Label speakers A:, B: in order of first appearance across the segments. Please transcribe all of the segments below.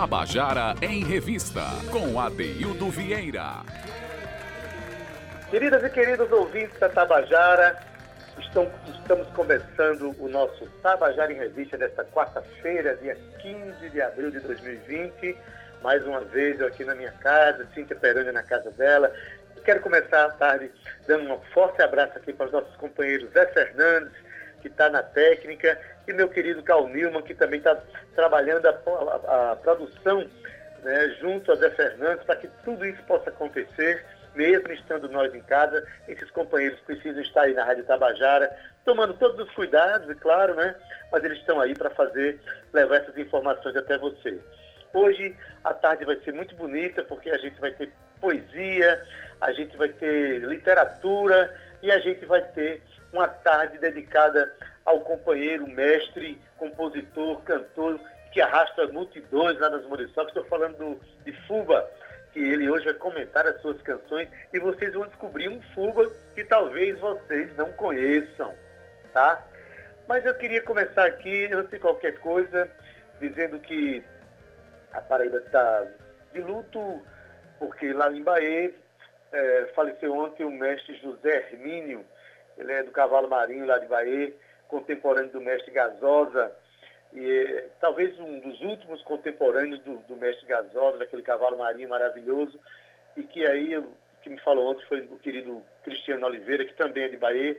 A: Tabajara em Revista, com Adeildo Vieira.
B: Queridas e queridos ouvintes da Tabajara, estão, estamos começando o nosso Tabajara em Revista desta quarta-feira, dia 15 de abril de 2020. Mais uma vez eu aqui na minha casa, Cíntia Peroni na casa dela. Quero começar a tarde dando um forte abraço aqui para os nossos companheiros Zé Fernandes, que está na técnica, e meu querido Carl Nilman, que também está trabalhando a, a, a produção né, junto a Zé Fernandes, para que tudo isso possa acontecer, mesmo estando nós em casa. Esses companheiros precisam estar aí na Rádio Tabajara, tomando todos os cuidados, é claro, né? Mas eles estão aí para fazer, levar essas informações até você. Hoje a tarde vai ser muito bonita, porque a gente vai ter poesia, a gente vai ter literatura e a gente vai ter uma tarde dedicada ao companheiro, mestre, compositor, cantor, que arrasta multidões lá nas Muriçocas. Estou falando do, de Fuba, que ele hoje vai comentar as suas canções e vocês vão descobrir um Fuba que talvez vocês não conheçam, tá? Mas eu queria começar aqui, antes de qualquer coisa, dizendo que a Paraíba está de luto, porque lá em Bahia é, faleceu ontem o mestre José Hermínio, ele é do Cavalo Marinho lá de Bahia, contemporâneo do mestre Gasosa, e talvez um dos últimos contemporâneos do, do mestre Gasosa, daquele cavalo marinho maravilhoso, e que aí, o que me falou ontem foi o querido Cristiano Oliveira, que também é de Bahia,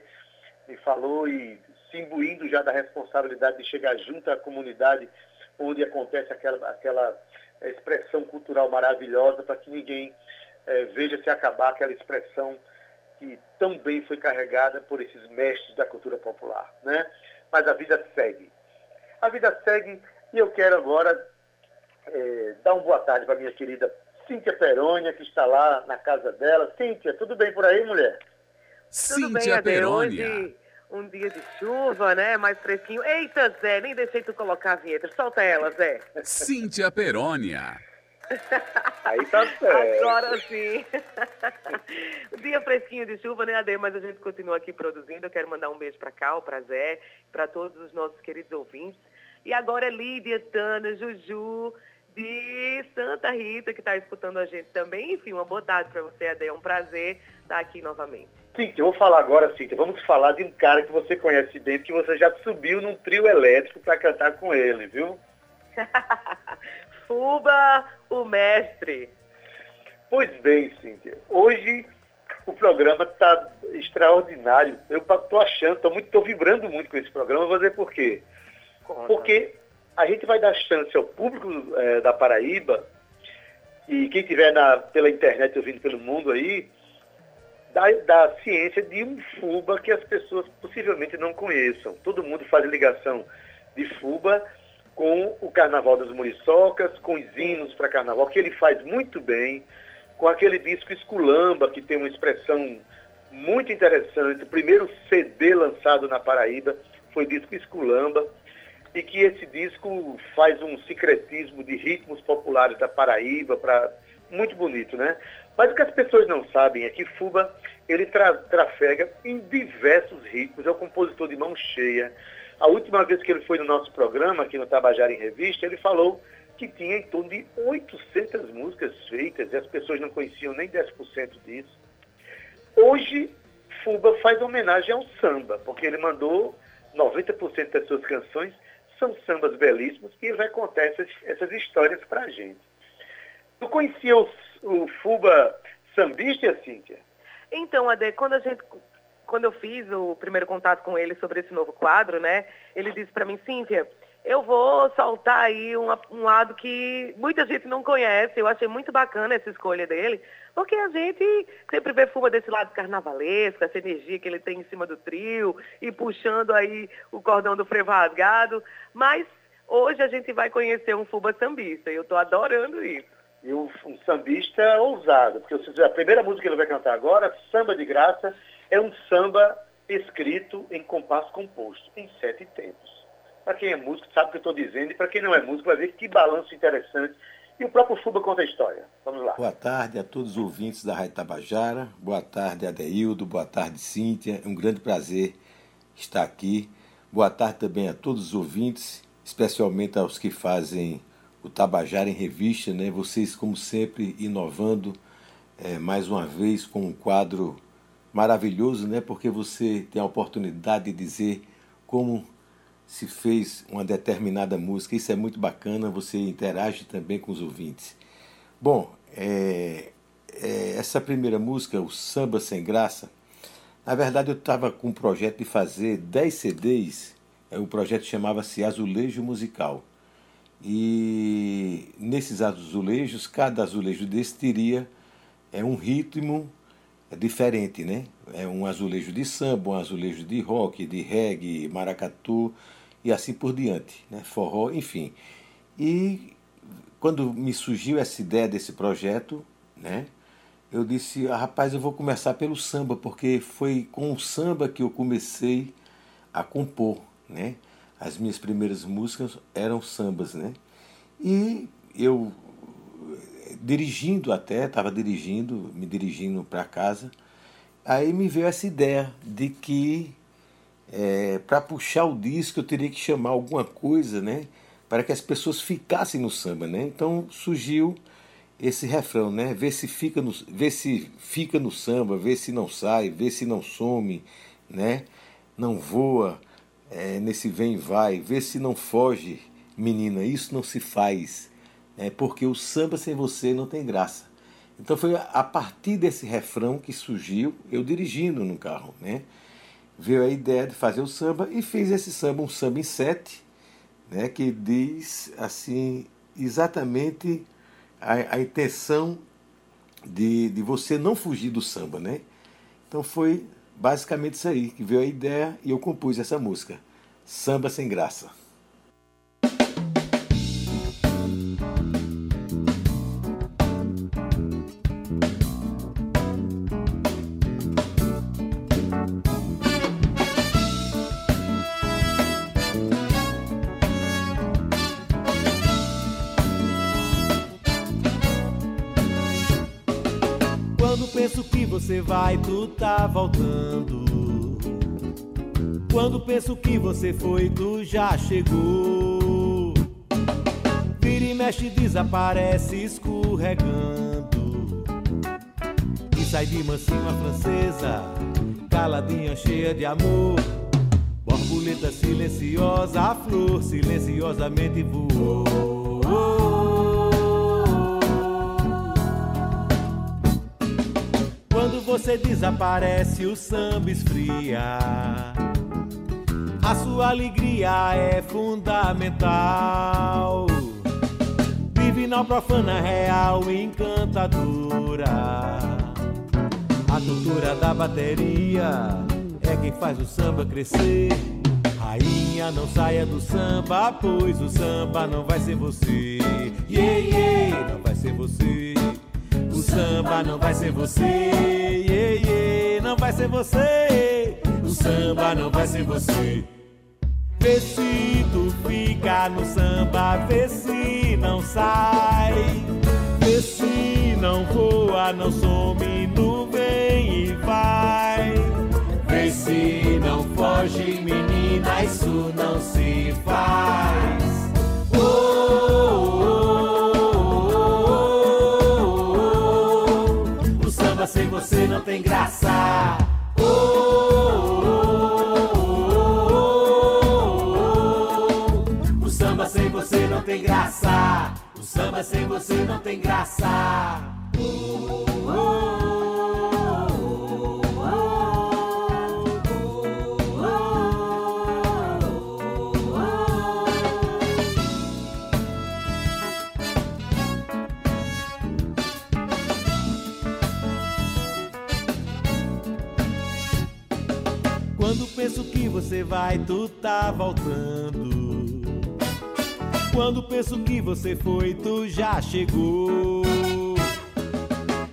B: me falou e se imbuindo já da responsabilidade de chegar junto à comunidade onde acontece aquela, aquela expressão cultural maravilhosa para que ninguém é, veja se acabar aquela expressão que tão bem foi carregada por esses mestres da cultura popular, né? Mas a vida segue. A vida segue e eu quero agora é, dar uma boa tarde para minha querida Cíntia Perônia, que está lá na casa dela. Cíntia, tudo bem por aí, mulher?
C: Cíntia Perônia. Hoje, um dia de chuva, né? Mais fresquinho. Eita, Zé, nem deixei tu colocar a vinheta. Solta ela, Zé.
A: Cíntia Perônia.
B: Aí tá certo.
C: Agora sim. Dia fresquinho de chuva, né, Ade? Mas a gente continua aqui produzindo. Eu quero mandar um beijo para Cal, para Zé, para todos os nossos queridos ouvintes. E agora é Lídia, Tana, Juju, de Santa Rita, que está escutando a gente também. Enfim, uma boa tarde para você, Ade. É um prazer estar aqui novamente.
B: Cíntia, eu vou falar agora, Cíntia. Vamos falar de um cara que você conhece bem, que você já subiu num trio elétrico para cantar com ele, viu?
C: Fuba, o mestre.
B: Pois bem, Cíntia. Hoje o programa está extraordinário. Eu estou achando, estou muito, tô vibrando muito com esse programa. Vou dizer por quê. Conta. Porque a gente vai dar chance ao público é, da Paraíba e quem estiver pela internet ouvindo pelo mundo aí, da, da ciência de um FUBA que as pessoas possivelmente não conheçam. Todo mundo faz ligação de FUBA com o Carnaval das Muriçocas, com os hinos para Carnaval, que ele faz muito bem, com aquele disco Esculamba, que tem uma expressão muito interessante. O primeiro CD lançado na Paraíba foi disco Esculamba, e que esse disco faz um secretismo de ritmos populares da Paraíba, pra... muito bonito, né? Mas o que as pessoas não sabem é que Fuba, ele tra trafega em diversos ritmos, é um compositor de mão cheia, a última vez que ele foi no nosso programa, aqui no Tabajara em Revista, ele falou que tinha em torno de 800 músicas feitas e as pessoas não conheciam nem 10% disso. Hoje, Fuba faz homenagem ao samba, porque ele mandou 90% das suas canções são sambas belíssimos e ele vai contar essas, essas histórias para a gente. Tu conhecia o, o Fuba sambista, Cíntia?
C: Então, Ade, quando a gente quando eu fiz o primeiro contato com ele sobre esse novo quadro, né, ele disse para mim, Cíntia, eu vou soltar aí um, um lado que muita gente não conhece. Eu achei muito bacana essa escolha dele, porque a gente sempre vê Fuba desse lado carnavalesco, essa energia que ele tem em cima do trio e puxando aí o cordão do frevo rasgado. Mas hoje a gente vai conhecer um Fuba sambista e eu estou adorando isso.
B: E um, um sambista ousado, porque a primeira música que ele vai cantar agora, Samba de Graça, é um samba escrito em compasso composto, em sete tempos. Para quem é músico sabe o que eu estou dizendo, e para quem não é músico vai ver que balanço interessante. E o próprio Fuba conta a história. Vamos lá.
D: Boa tarde a todos os ouvintes da Rádio Tabajara. Boa tarde, Adeildo. Boa tarde, Cíntia. É um grande prazer estar aqui. Boa tarde também a todos os ouvintes, especialmente aos que fazem o Tabajara em Revista, né? Vocês, como sempre, inovando é, mais uma vez com um quadro maravilhoso, né? Porque você tem a oportunidade de dizer como se fez uma determinada música. Isso é muito bacana. Você interage também com os ouvintes. Bom, é, é, essa primeira música, o Samba Sem Graça, na verdade eu estava com um projeto de fazer 10 CDs. É, o projeto chamava-se Azulejo Musical. E nesses azulejos, cada azulejo desse teria é, um ritmo diferente, né? É um azulejo de samba, um azulejo de rock, de reggae, maracatu e assim por diante, né? Forró, enfim. E quando me surgiu essa ideia desse projeto, né? Eu disse, ah, rapaz, eu vou começar pelo samba, porque foi com o samba que eu comecei a compor, né? As minhas primeiras músicas eram sambas, né? E eu, dirigindo até, estava dirigindo, me dirigindo para casa, aí me veio essa ideia de que é, para puxar o disco eu teria que chamar alguma coisa, né? Para que as pessoas ficassem no samba, né? Então surgiu esse refrão, né? Vê se fica no, vê se fica no samba, vê se não sai, vê se não some, né? Não voa, é, nesse vem e vai, vê se não foge, menina, isso não se faz, é, porque o samba sem você não tem graça. Então foi a partir desse refrão que surgiu, eu dirigindo no carro, né? Veio a ideia de fazer o samba e fiz esse samba, um samba em sete, né? Que diz assim exatamente a, a intenção de, de você não fugir do samba, né? Então foi basicamente isso aí, que veio a ideia e eu compus essa música, Samba Sem Graça.
E: Você vai, tu tá voltando. Quando penso que você foi, tu já chegou. Vira e mexe, desaparece escorregando. E sai de mansinho a francesa, caladinha, cheia de amor. Borboleta silenciosa, a flor silenciosamente voou. Você desaparece, o samba esfria. A sua alegria é fundamental. Divinal, profana, real, encantadora. A cultura da bateria é quem faz o samba crescer. Rainha, não saia do samba, pois o samba não vai ser você. Yeah, yeah, não vai ser você. Samba não vai ser você, yeah, yeah, não vai ser você. O samba não vai ser você. Vê se tu fica no samba, vê se não sai. Vê se não voa, não some, não vem e vai. Vê se não foge, menina, isso não se faz. Sem você não tem graça. Oh, oh, oh, o samba sem você não tem graça. O samba sem você não tem graça. Penso que você vai, tu tá voltando. Quando penso que você foi, tu já chegou.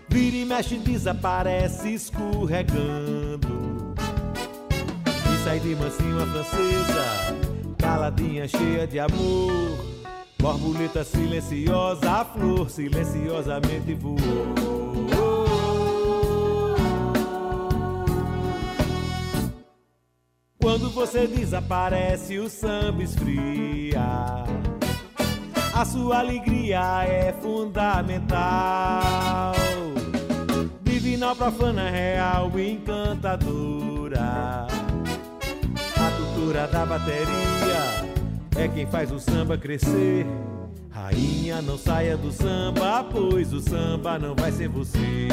E: Vira e mexe, desaparece escorregando. E sai de mansinho a francesa, caladinha, cheia de amor. Borboleta silenciosa, a flor silenciosamente voou. Quando você desaparece, o samba esfria. a sua alegria é fundamental. Divinal, profana, real encantadora. A cultura da bateria é quem faz o samba crescer. Rainha, não saia do samba, pois o samba não vai ser você.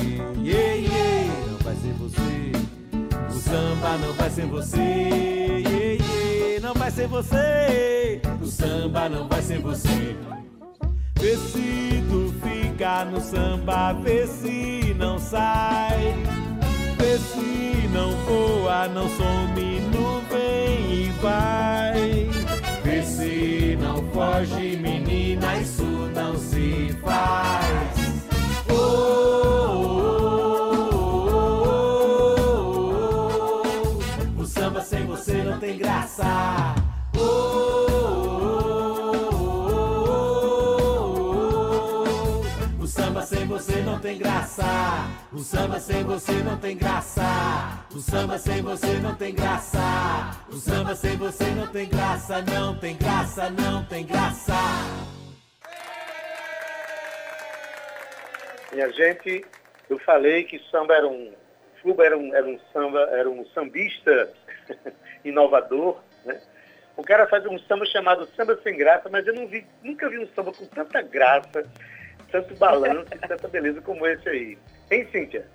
E: Yeah, yeah, não vai ser você. O samba não vai ser você. Yeah, yeah, não vai ser você. O samba não vai ser você. Vê se tu fica no samba, vê se não sai. Vê se não voa, não some, não vem e vai. Vê se não foge, menina, isso não se faz. O samba sem você não tem graça. O samba sem você não tem graça. O samba sem você não tem graça. Não tem graça, não tem graça.
B: Minha gente, eu falei que samba era um. Fuba era um, era um samba, era um sambista inovador, né? O cara faz um samba chamado Samba Sem Graça, mas eu não vi, nunca vi um samba com tanta graça, tanto balanço e tanta beleza como esse aí. Hein, Cíntia?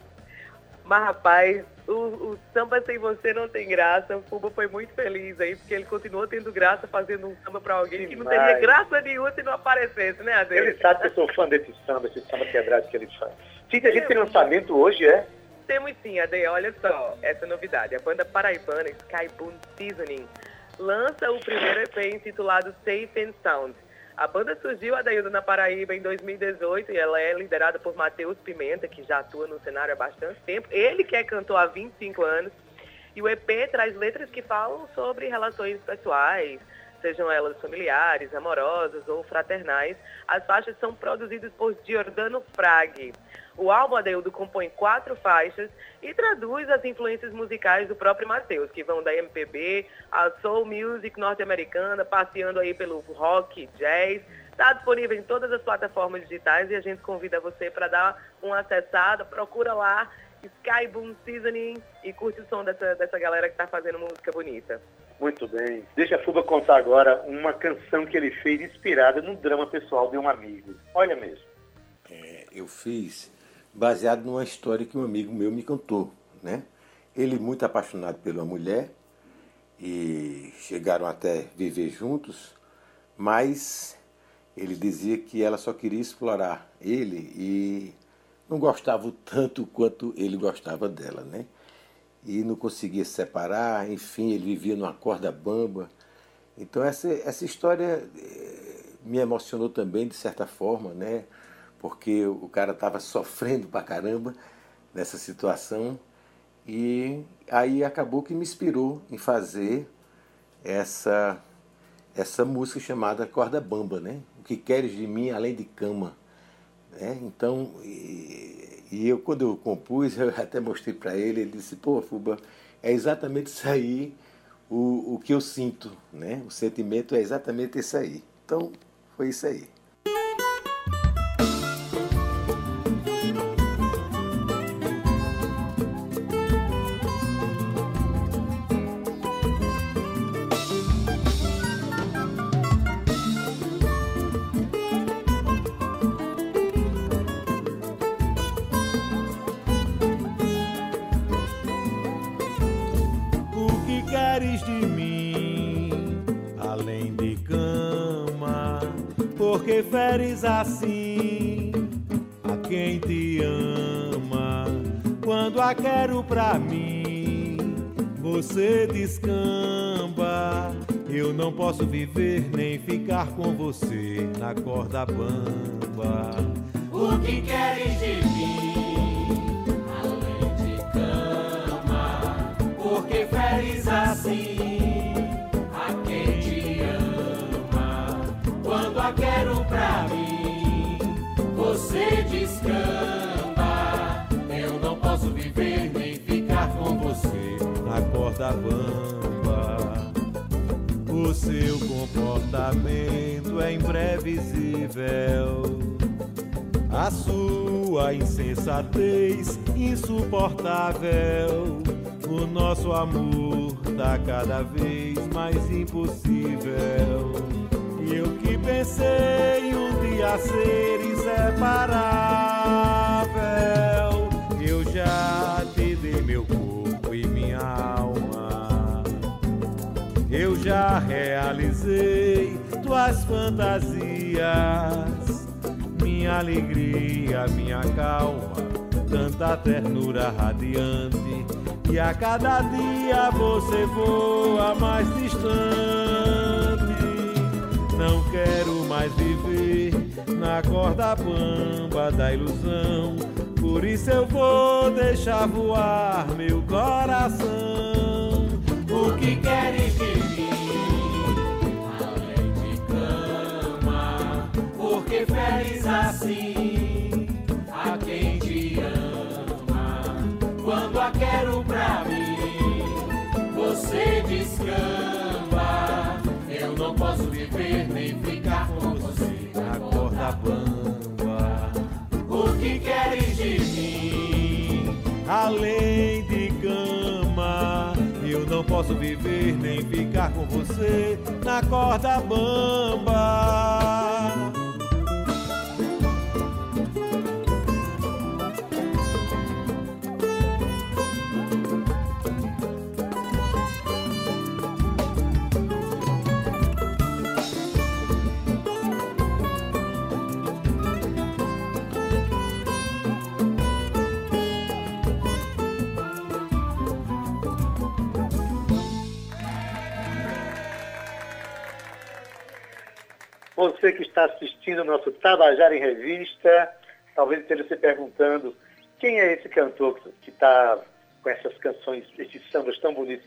C: Mas, rapaz, o, o samba sem você não tem graça. O Fuba foi muito feliz aí, porque ele continuou tendo graça fazendo um samba pra alguém que não
B: Demais.
C: teria graça nenhuma se não aparecesse, né, Ade?
B: Ele sabe que eu sou fã desse samba, esse samba quebrado que ele faz. Cíntia, a gente tem lançamento hoje, é?
C: Temos sim, Ade, olha só, essa novidade. A banda paraibana Sky Boom Seasoning lança o primeiro EP intitulado Safe and Sound. A banda surgiu, Adaildo, na Paraíba em 2018 e ela é liderada por Matheus Pimenta, que já atua no cenário há bastante tempo. Ele que é cantor há 25 anos. E o EP traz letras que falam sobre relações pessoais, sejam elas familiares, amorosas ou fraternais. As faixas são produzidas por Giordano Frag. O álbum Adeildo compõe quatro faixas e traduz as influências musicais do próprio Matheus, que vão da MPB à soul music norte-americana, passeando aí pelo rock, jazz. Está disponível em todas as plataformas digitais e a gente convida você para dar uma acessada, procura lá Sky Boom Seasoning e curte o som dessa, dessa galera que está fazendo música bonita.
B: Muito bem. Deixa a Fuba contar agora uma canção que ele fez inspirada no drama pessoal de um amigo. Olha mesmo.
D: É, eu fiz baseado numa história que um amigo meu me contou, né? Ele muito apaixonado pela mulher e chegaram até viver juntos, mas ele dizia que ela só queria explorar ele e não gostava tanto quanto ele gostava dela, né? E não conseguia se separar, enfim, ele vivia numa corda bamba. Então essa, essa história eh, me emocionou também de certa forma, né? Porque o cara estava sofrendo pra caramba nessa situação e aí acabou que me inspirou em fazer essa essa música chamada Corda Bamba, né? O que queres de mim além de cama, né? Então e, e eu quando eu compus eu até mostrei para ele, ele disse pô Fuba é exatamente isso aí o, o que eu sinto, né? O sentimento é exatamente isso aí. Então foi isso aí.
E: Feres assim a quem te ama. Quando a quero pra mim, você descamba. Eu não posso viver nem ficar com você na corda bamba. O que queres de mim, além de cama? Porque feres assim O seu comportamento é imprevisível. A sua insensatez insuportável. O nosso amor tá cada vez mais impossível. E eu que pensei um dia ser inseparável, já realizei tuas fantasias, minha alegria, minha calma, tanta ternura radiante. E a cada dia você voa mais distante. Não quero mais viver na corda bamba da ilusão. Por isso eu vou deixar voar meu coração.
F: O que queres de mim? Feres assim a quem te ama. Quando a quero pra mim, você descansa não posso viver nem ficar com você
E: na corda bamba.
F: O que queres de mim?
E: Além de cama, eu não posso viver nem ficar com você na corda bamba.
B: Você que está assistindo o nosso Tabajara em Revista, talvez esteja se perguntando quem é esse cantor que está com essas canções, esses sambas tão bonitos.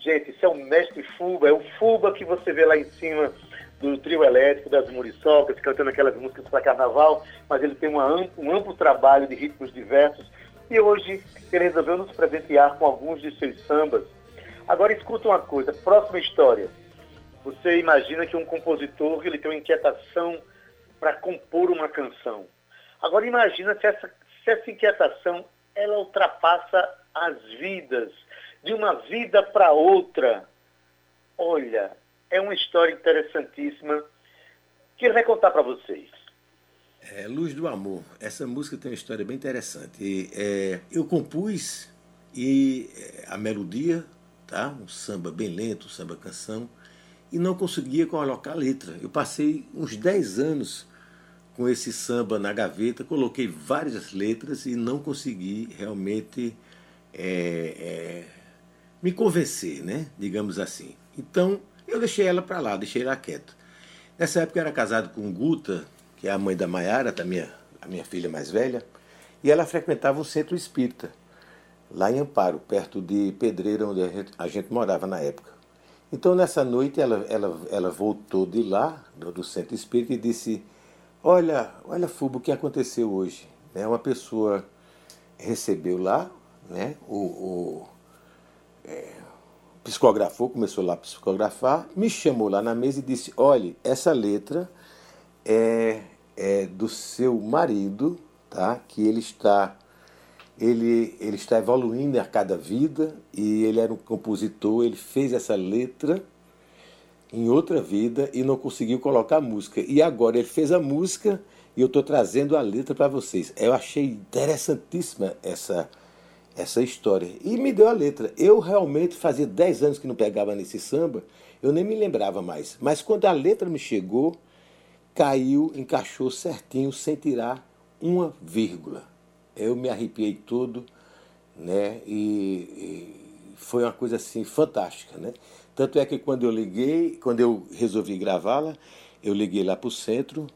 B: Gente, isso é o mestre Fuba, é o Fuba que você vê lá em cima do trio elétrico das Muriçocas, cantando aquelas músicas para carnaval, mas ele tem uma, um amplo trabalho de ritmos diversos e hoje ele resolveu nos presentear com alguns de seus sambas. Agora escuta uma coisa, próxima história. Você imagina que um compositor ele tem uma inquietação para compor uma canção. Agora imagina se essa, se essa inquietação ela ultrapassa as vidas, de uma vida para outra. Olha, é uma história interessantíssima que ele vai contar para vocês.
D: É, Luz do Amor. Essa música tem uma história bem interessante. E, é, eu compus e é, a melodia, tá? um samba bem lento, um samba canção, e não conseguia colocar letra. Eu passei uns 10 anos com esse samba na gaveta, coloquei várias letras e não consegui realmente é, é, me convencer, né? digamos assim. Então eu deixei ela para lá, deixei ela quieta. Nessa época eu era casado com Guta, que é a mãe da Maiara, da minha, a minha filha mais velha, e ela frequentava um centro espírita, lá em Amparo, perto de Pedreira, onde a a gente morava na época. Então, nessa noite, ela, ela, ela voltou de lá, do, centro espírita, e disse: Olha, olha, Fubo, o que aconteceu hoje? Né, uma pessoa recebeu lá, né, o, o é, psicografou, começou lá a psicografar, me chamou lá na mesa e disse: Olha, essa letra é, é do seu marido, tá? que ele está ele, ele está evoluindo a cada vida e ele era um compositor, ele fez essa letra em outra vida e não conseguiu colocar música. E agora ele fez a música e eu estou trazendo a letra para vocês. Eu achei interessantíssima essa, essa história. E me deu a letra. Eu realmente fazia 10 anos que não pegava nesse samba, eu nem me lembrava mais. Mas quando a letra me chegou, caiu, encaixou certinho, sem tirar uma vírgula eu me arrepiei todo, né? E, e, foi uma coisa assim fantástica, né? Tanto é que quando eu liguei, quando eu resolvi gravá-la, eu liguei lá para o centro,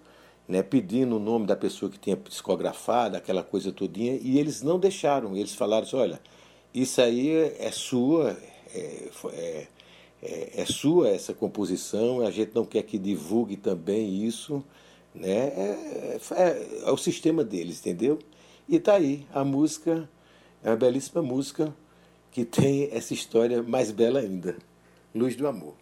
D: né, pedindo o nome da pessoa que tinha psicografado, aquela coisa todinha, e eles não deixaram. Eles falaram assim, olha, isso aí é sua, é, é, é, é sua essa composição, a gente não quer que divulgue também isso, né? É, é, é o sistema deles, entendeu? E tá aí, a música é uma belíssima música que tem essa história mais bela ainda, Luz do Amor.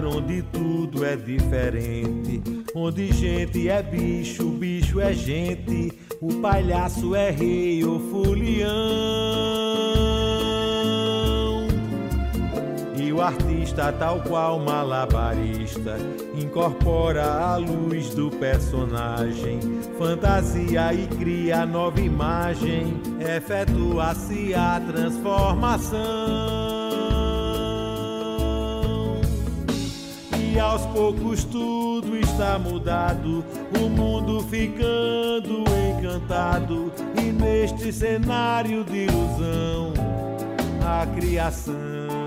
E: Lugar onde tudo é diferente, onde gente é bicho, bicho é gente, o palhaço é rei ou folião o artista, tal qual malabarista, incorpora a luz do personagem, fantasia e cria nova imagem, efetua-se a transformação. E aos poucos tudo está mudado, o mundo ficando encantado, e neste cenário de ilusão, a criação.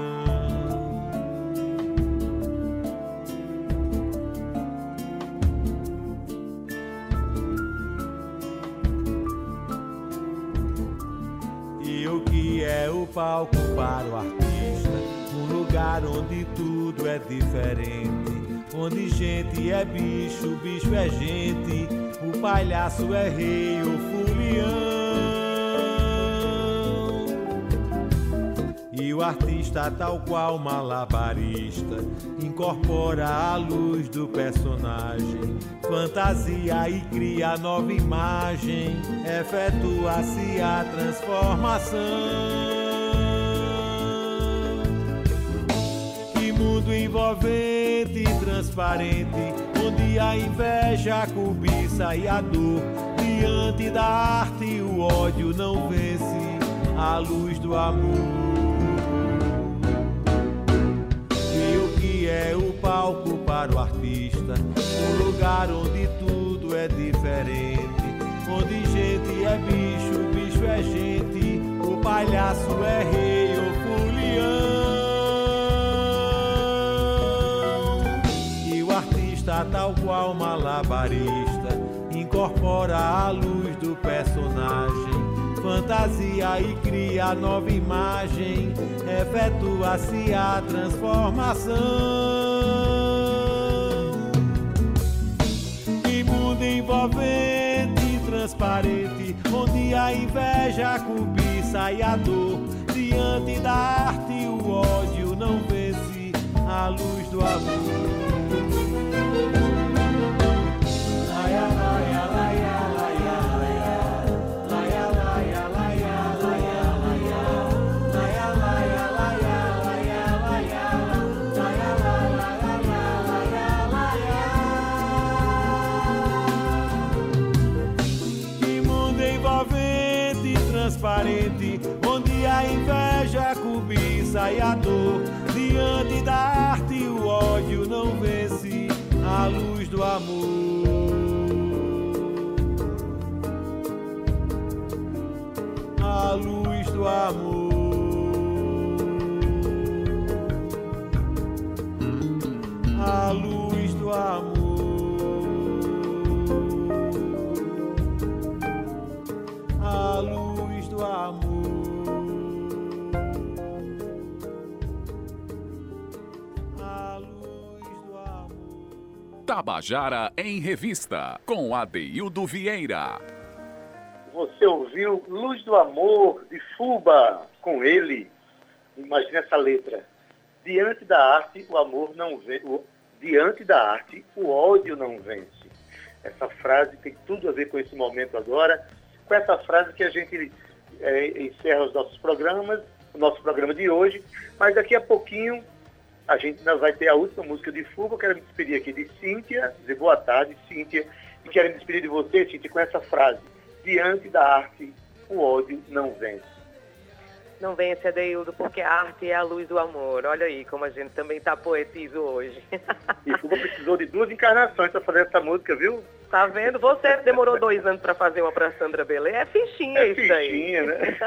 E: Palco para o artista, um lugar onde tudo é diferente, onde gente é bicho, bicho é gente, o palhaço é rei, o fulião. E o artista, tal qual malabarista, incorpora a luz do personagem, fantasia e cria nova imagem, efetua-se a transformação. Envolvente e transparente, onde a inveja, a cobiça e a dor, diante da arte o ódio não vence a luz do amor. E o que é o palco para o artista? Um lugar onde tudo é diferente, onde gente é bicho, bicho é gente, o palhaço é rei, o folião. Tal qual malabarista, incorpora a luz do personagem, fantasia e cria nova imagem, efetua-se a transformação. Que mundo envolvente e transparente, onde a inveja, a cobiça e a dor, diante da arte o ódio não vence a luz do amor. Transparente, luz do amor. A luz do amor.
A: Tabajara em Revista, com Adeildo Vieira.
B: Ouviu Luz do Amor, de Fuba, com ele. Imagina essa letra. Diante da arte, o amor não vence. Diante da arte, o ódio não vence. Essa frase tem tudo a ver com esse momento agora, com essa frase que a gente é, encerra os nossos programas, o nosso programa de hoje, mas daqui a pouquinho a gente ainda vai ter a última música de fuga. Eu quero me despedir aqui de Cíntia, dizer boa tarde, Cíntia, e quero me despedir de você, Cíntia, com essa frase: Diante da arte, o ódio não vence.
C: Não vence, Adeildo, porque a arte é a luz do amor. Olha aí como a gente também está poetizo hoje.
B: E Fuba precisou de duas encarnações para fazer essa música, viu?
C: Tá vendo? Você demorou dois anos para fazer uma para Sandra Belê. É fichinha é isso.
B: Fichinha, né?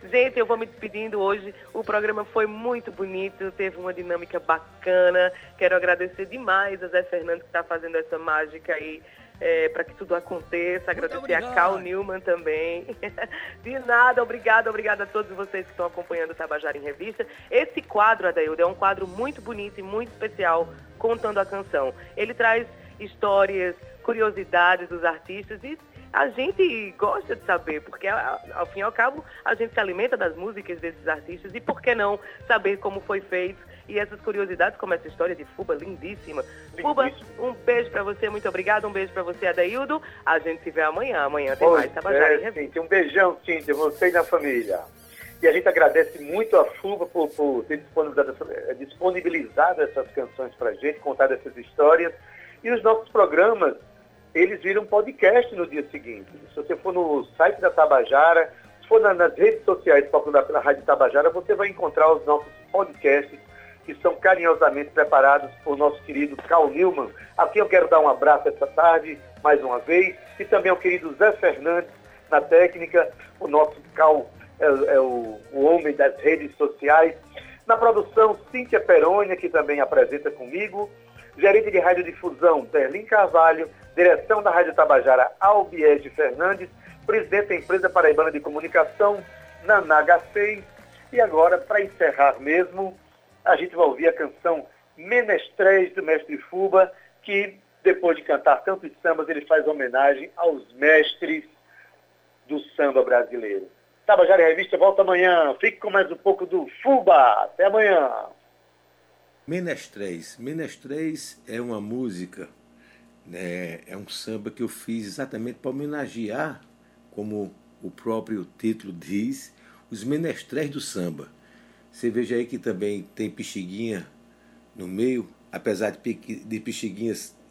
C: Gente, eu vou me despedindo hoje. O programa foi muito bonito, teve uma dinâmica bacana. Quero agradecer demais a Zé Fernandes que está fazendo essa mágica aí. É, para que tudo aconteça. Agradecer a Cal Newman também. De nada, obrigada, obrigada a todos vocês que estão acompanhando o Tabajara em Revista. Esse quadro, Adaildo, é um quadro muito bonito e muito especial, contando a canção. Ele traz histórias, curiosidades dos artistas e a gente gosta de saber, porque ao fim e ao cabo a gente se alimenta das músicas desses artistas e por que não saber como foi feito e essas curiosidades, como essa história de Fuba, lindíssima. lindíssima. Fuba, um beijo para você, muito obrigado. Um beijo para você, Adaildo. A gente se vê amanhã. Amanhã tem pois mais Tabajara
B: é, Cíntia, Um beijão, Cíntia, você e na família. E a gente agradece muito a Fuba por, por ter disponibilizado, eh, disponibilizado essas canções para a gente, contado essas histórias. E os nossos programas, eles viram podcast no dia seguinte. Se você for no site da Tabajara, se for nas redes sociais da, pela Rádio Tabajara, você vai encontrar os nossos podcasts que são carinhosamente preparados por nosso querido Carl Newman, a quem eu quero dar um abraço essa tarde, mais uma vez, e também ao querido Zé Fernandes, na técnica, o nosso Carl é, é o, o, homem das redes sociais. Na produção, Cíntia Perônia, que também apresenta comigo, gerente de radiodifusão, Berlim Carvalho, direção da Rádio Tabajara, Albiege Fernandes, presidente da empresa paraibana de comunicação, Nanaga 6, e agora, para encerrar mesmo, a gente vai ouvir a canção Menestréis do Mestre Fuba, que depois de cantar tantos sambas, ele faz homenagem aos mestres do samba brasileiro. Tabajara Revista volta amanhã. Fique com mais um pouco do Fuba. Até amanhã.
D: Menestréis. Menestréis é uma música, né, é um samba que eu fiz exatamente para homenagear, como o próprio título diz, os menestréis do samba. Você veja aí que também tem Pixiguinha no meio, apesar de, de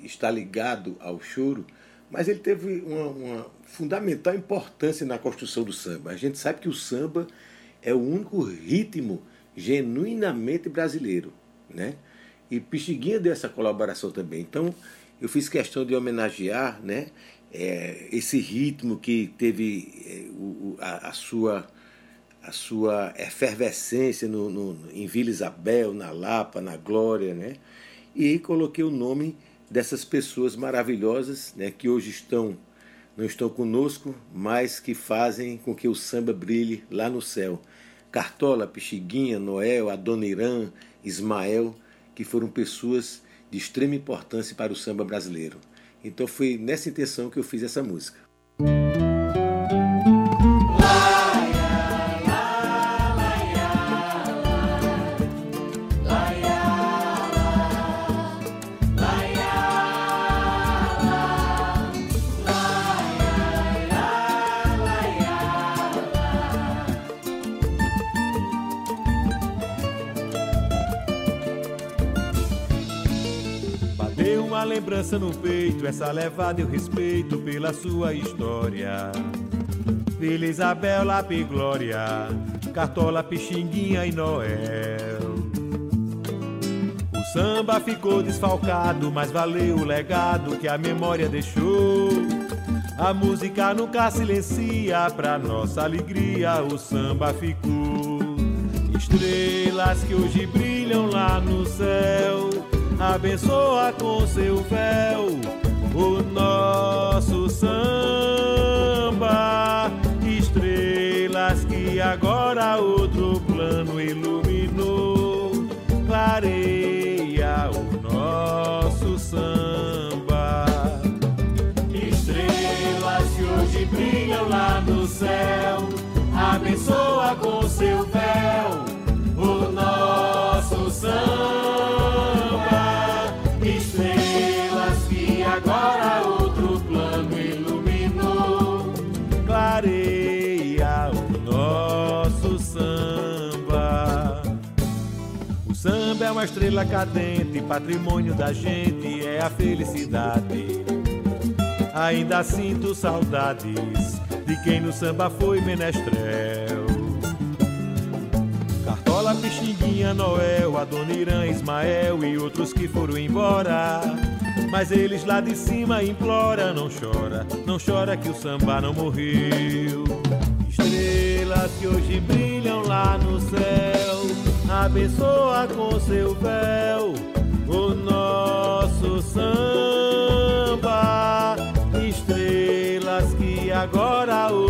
D: estar ligado ao choro, mas ele teve uma, uma, fundamental importância na construção do samba. A gente sabe que o samba é o único ritmo genuinamente brasileiro, né? E Pixiguinha deu essa colaboração também. Então, eu fiz questão de homenagear, né? É, esse ritmo que teve é, o, a, a sua a sua efervescência no, no, em Vila Isabel, na Lapa, na Glória, né? E coloquei o nome dessas pessoas maravilhosas, né, que hoje estão não estão conosco, mas que fazem com que o samba brilhe lá no céu. Cartola, Pixiguinha, Noel, Adoniran, Ismael, que foram pessoas de extrema importância para o samba brasileiro. Então foi nessa intenção que eu fiz essa música.
E: Lembrança no peito, essa levada eu respeito pela sua história. Vila Isabel, Lápis Glória, Cartola, Pixinguinha e Noel. O samba ficou desfalcado, mas valeu o legado que a memória deixou. A música nunca silencia, pra nossa alegria o samba ficou. Estrelas que hoje brilham lá no céu abençoa com seu véu o nosso samba. Estrelas que agora outro plano iluminou, clareia o nosso samba.
F: Estrelas que hoje brilham lá no céu, abençoa com seu véu o nosso samba. Agora outro plano iluminou.
E: Clareia o nosso samba. O samba é uma estrela cadente, patrimônio da gente, é a felicidade. Ainda sinto saudades de quem no samba foi menestrel. Cartola, Pixinguinha, Noel, Adoniran, Ismael e outros que foram embora. Mas eles lá de cima implora, não chora, não chora que o samba não morreu. Estrelas que hoje brilham lá no céu, abençoa com seu véu o nosso samba. Estrelas que agora outro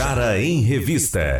A: Tabajara em Revista.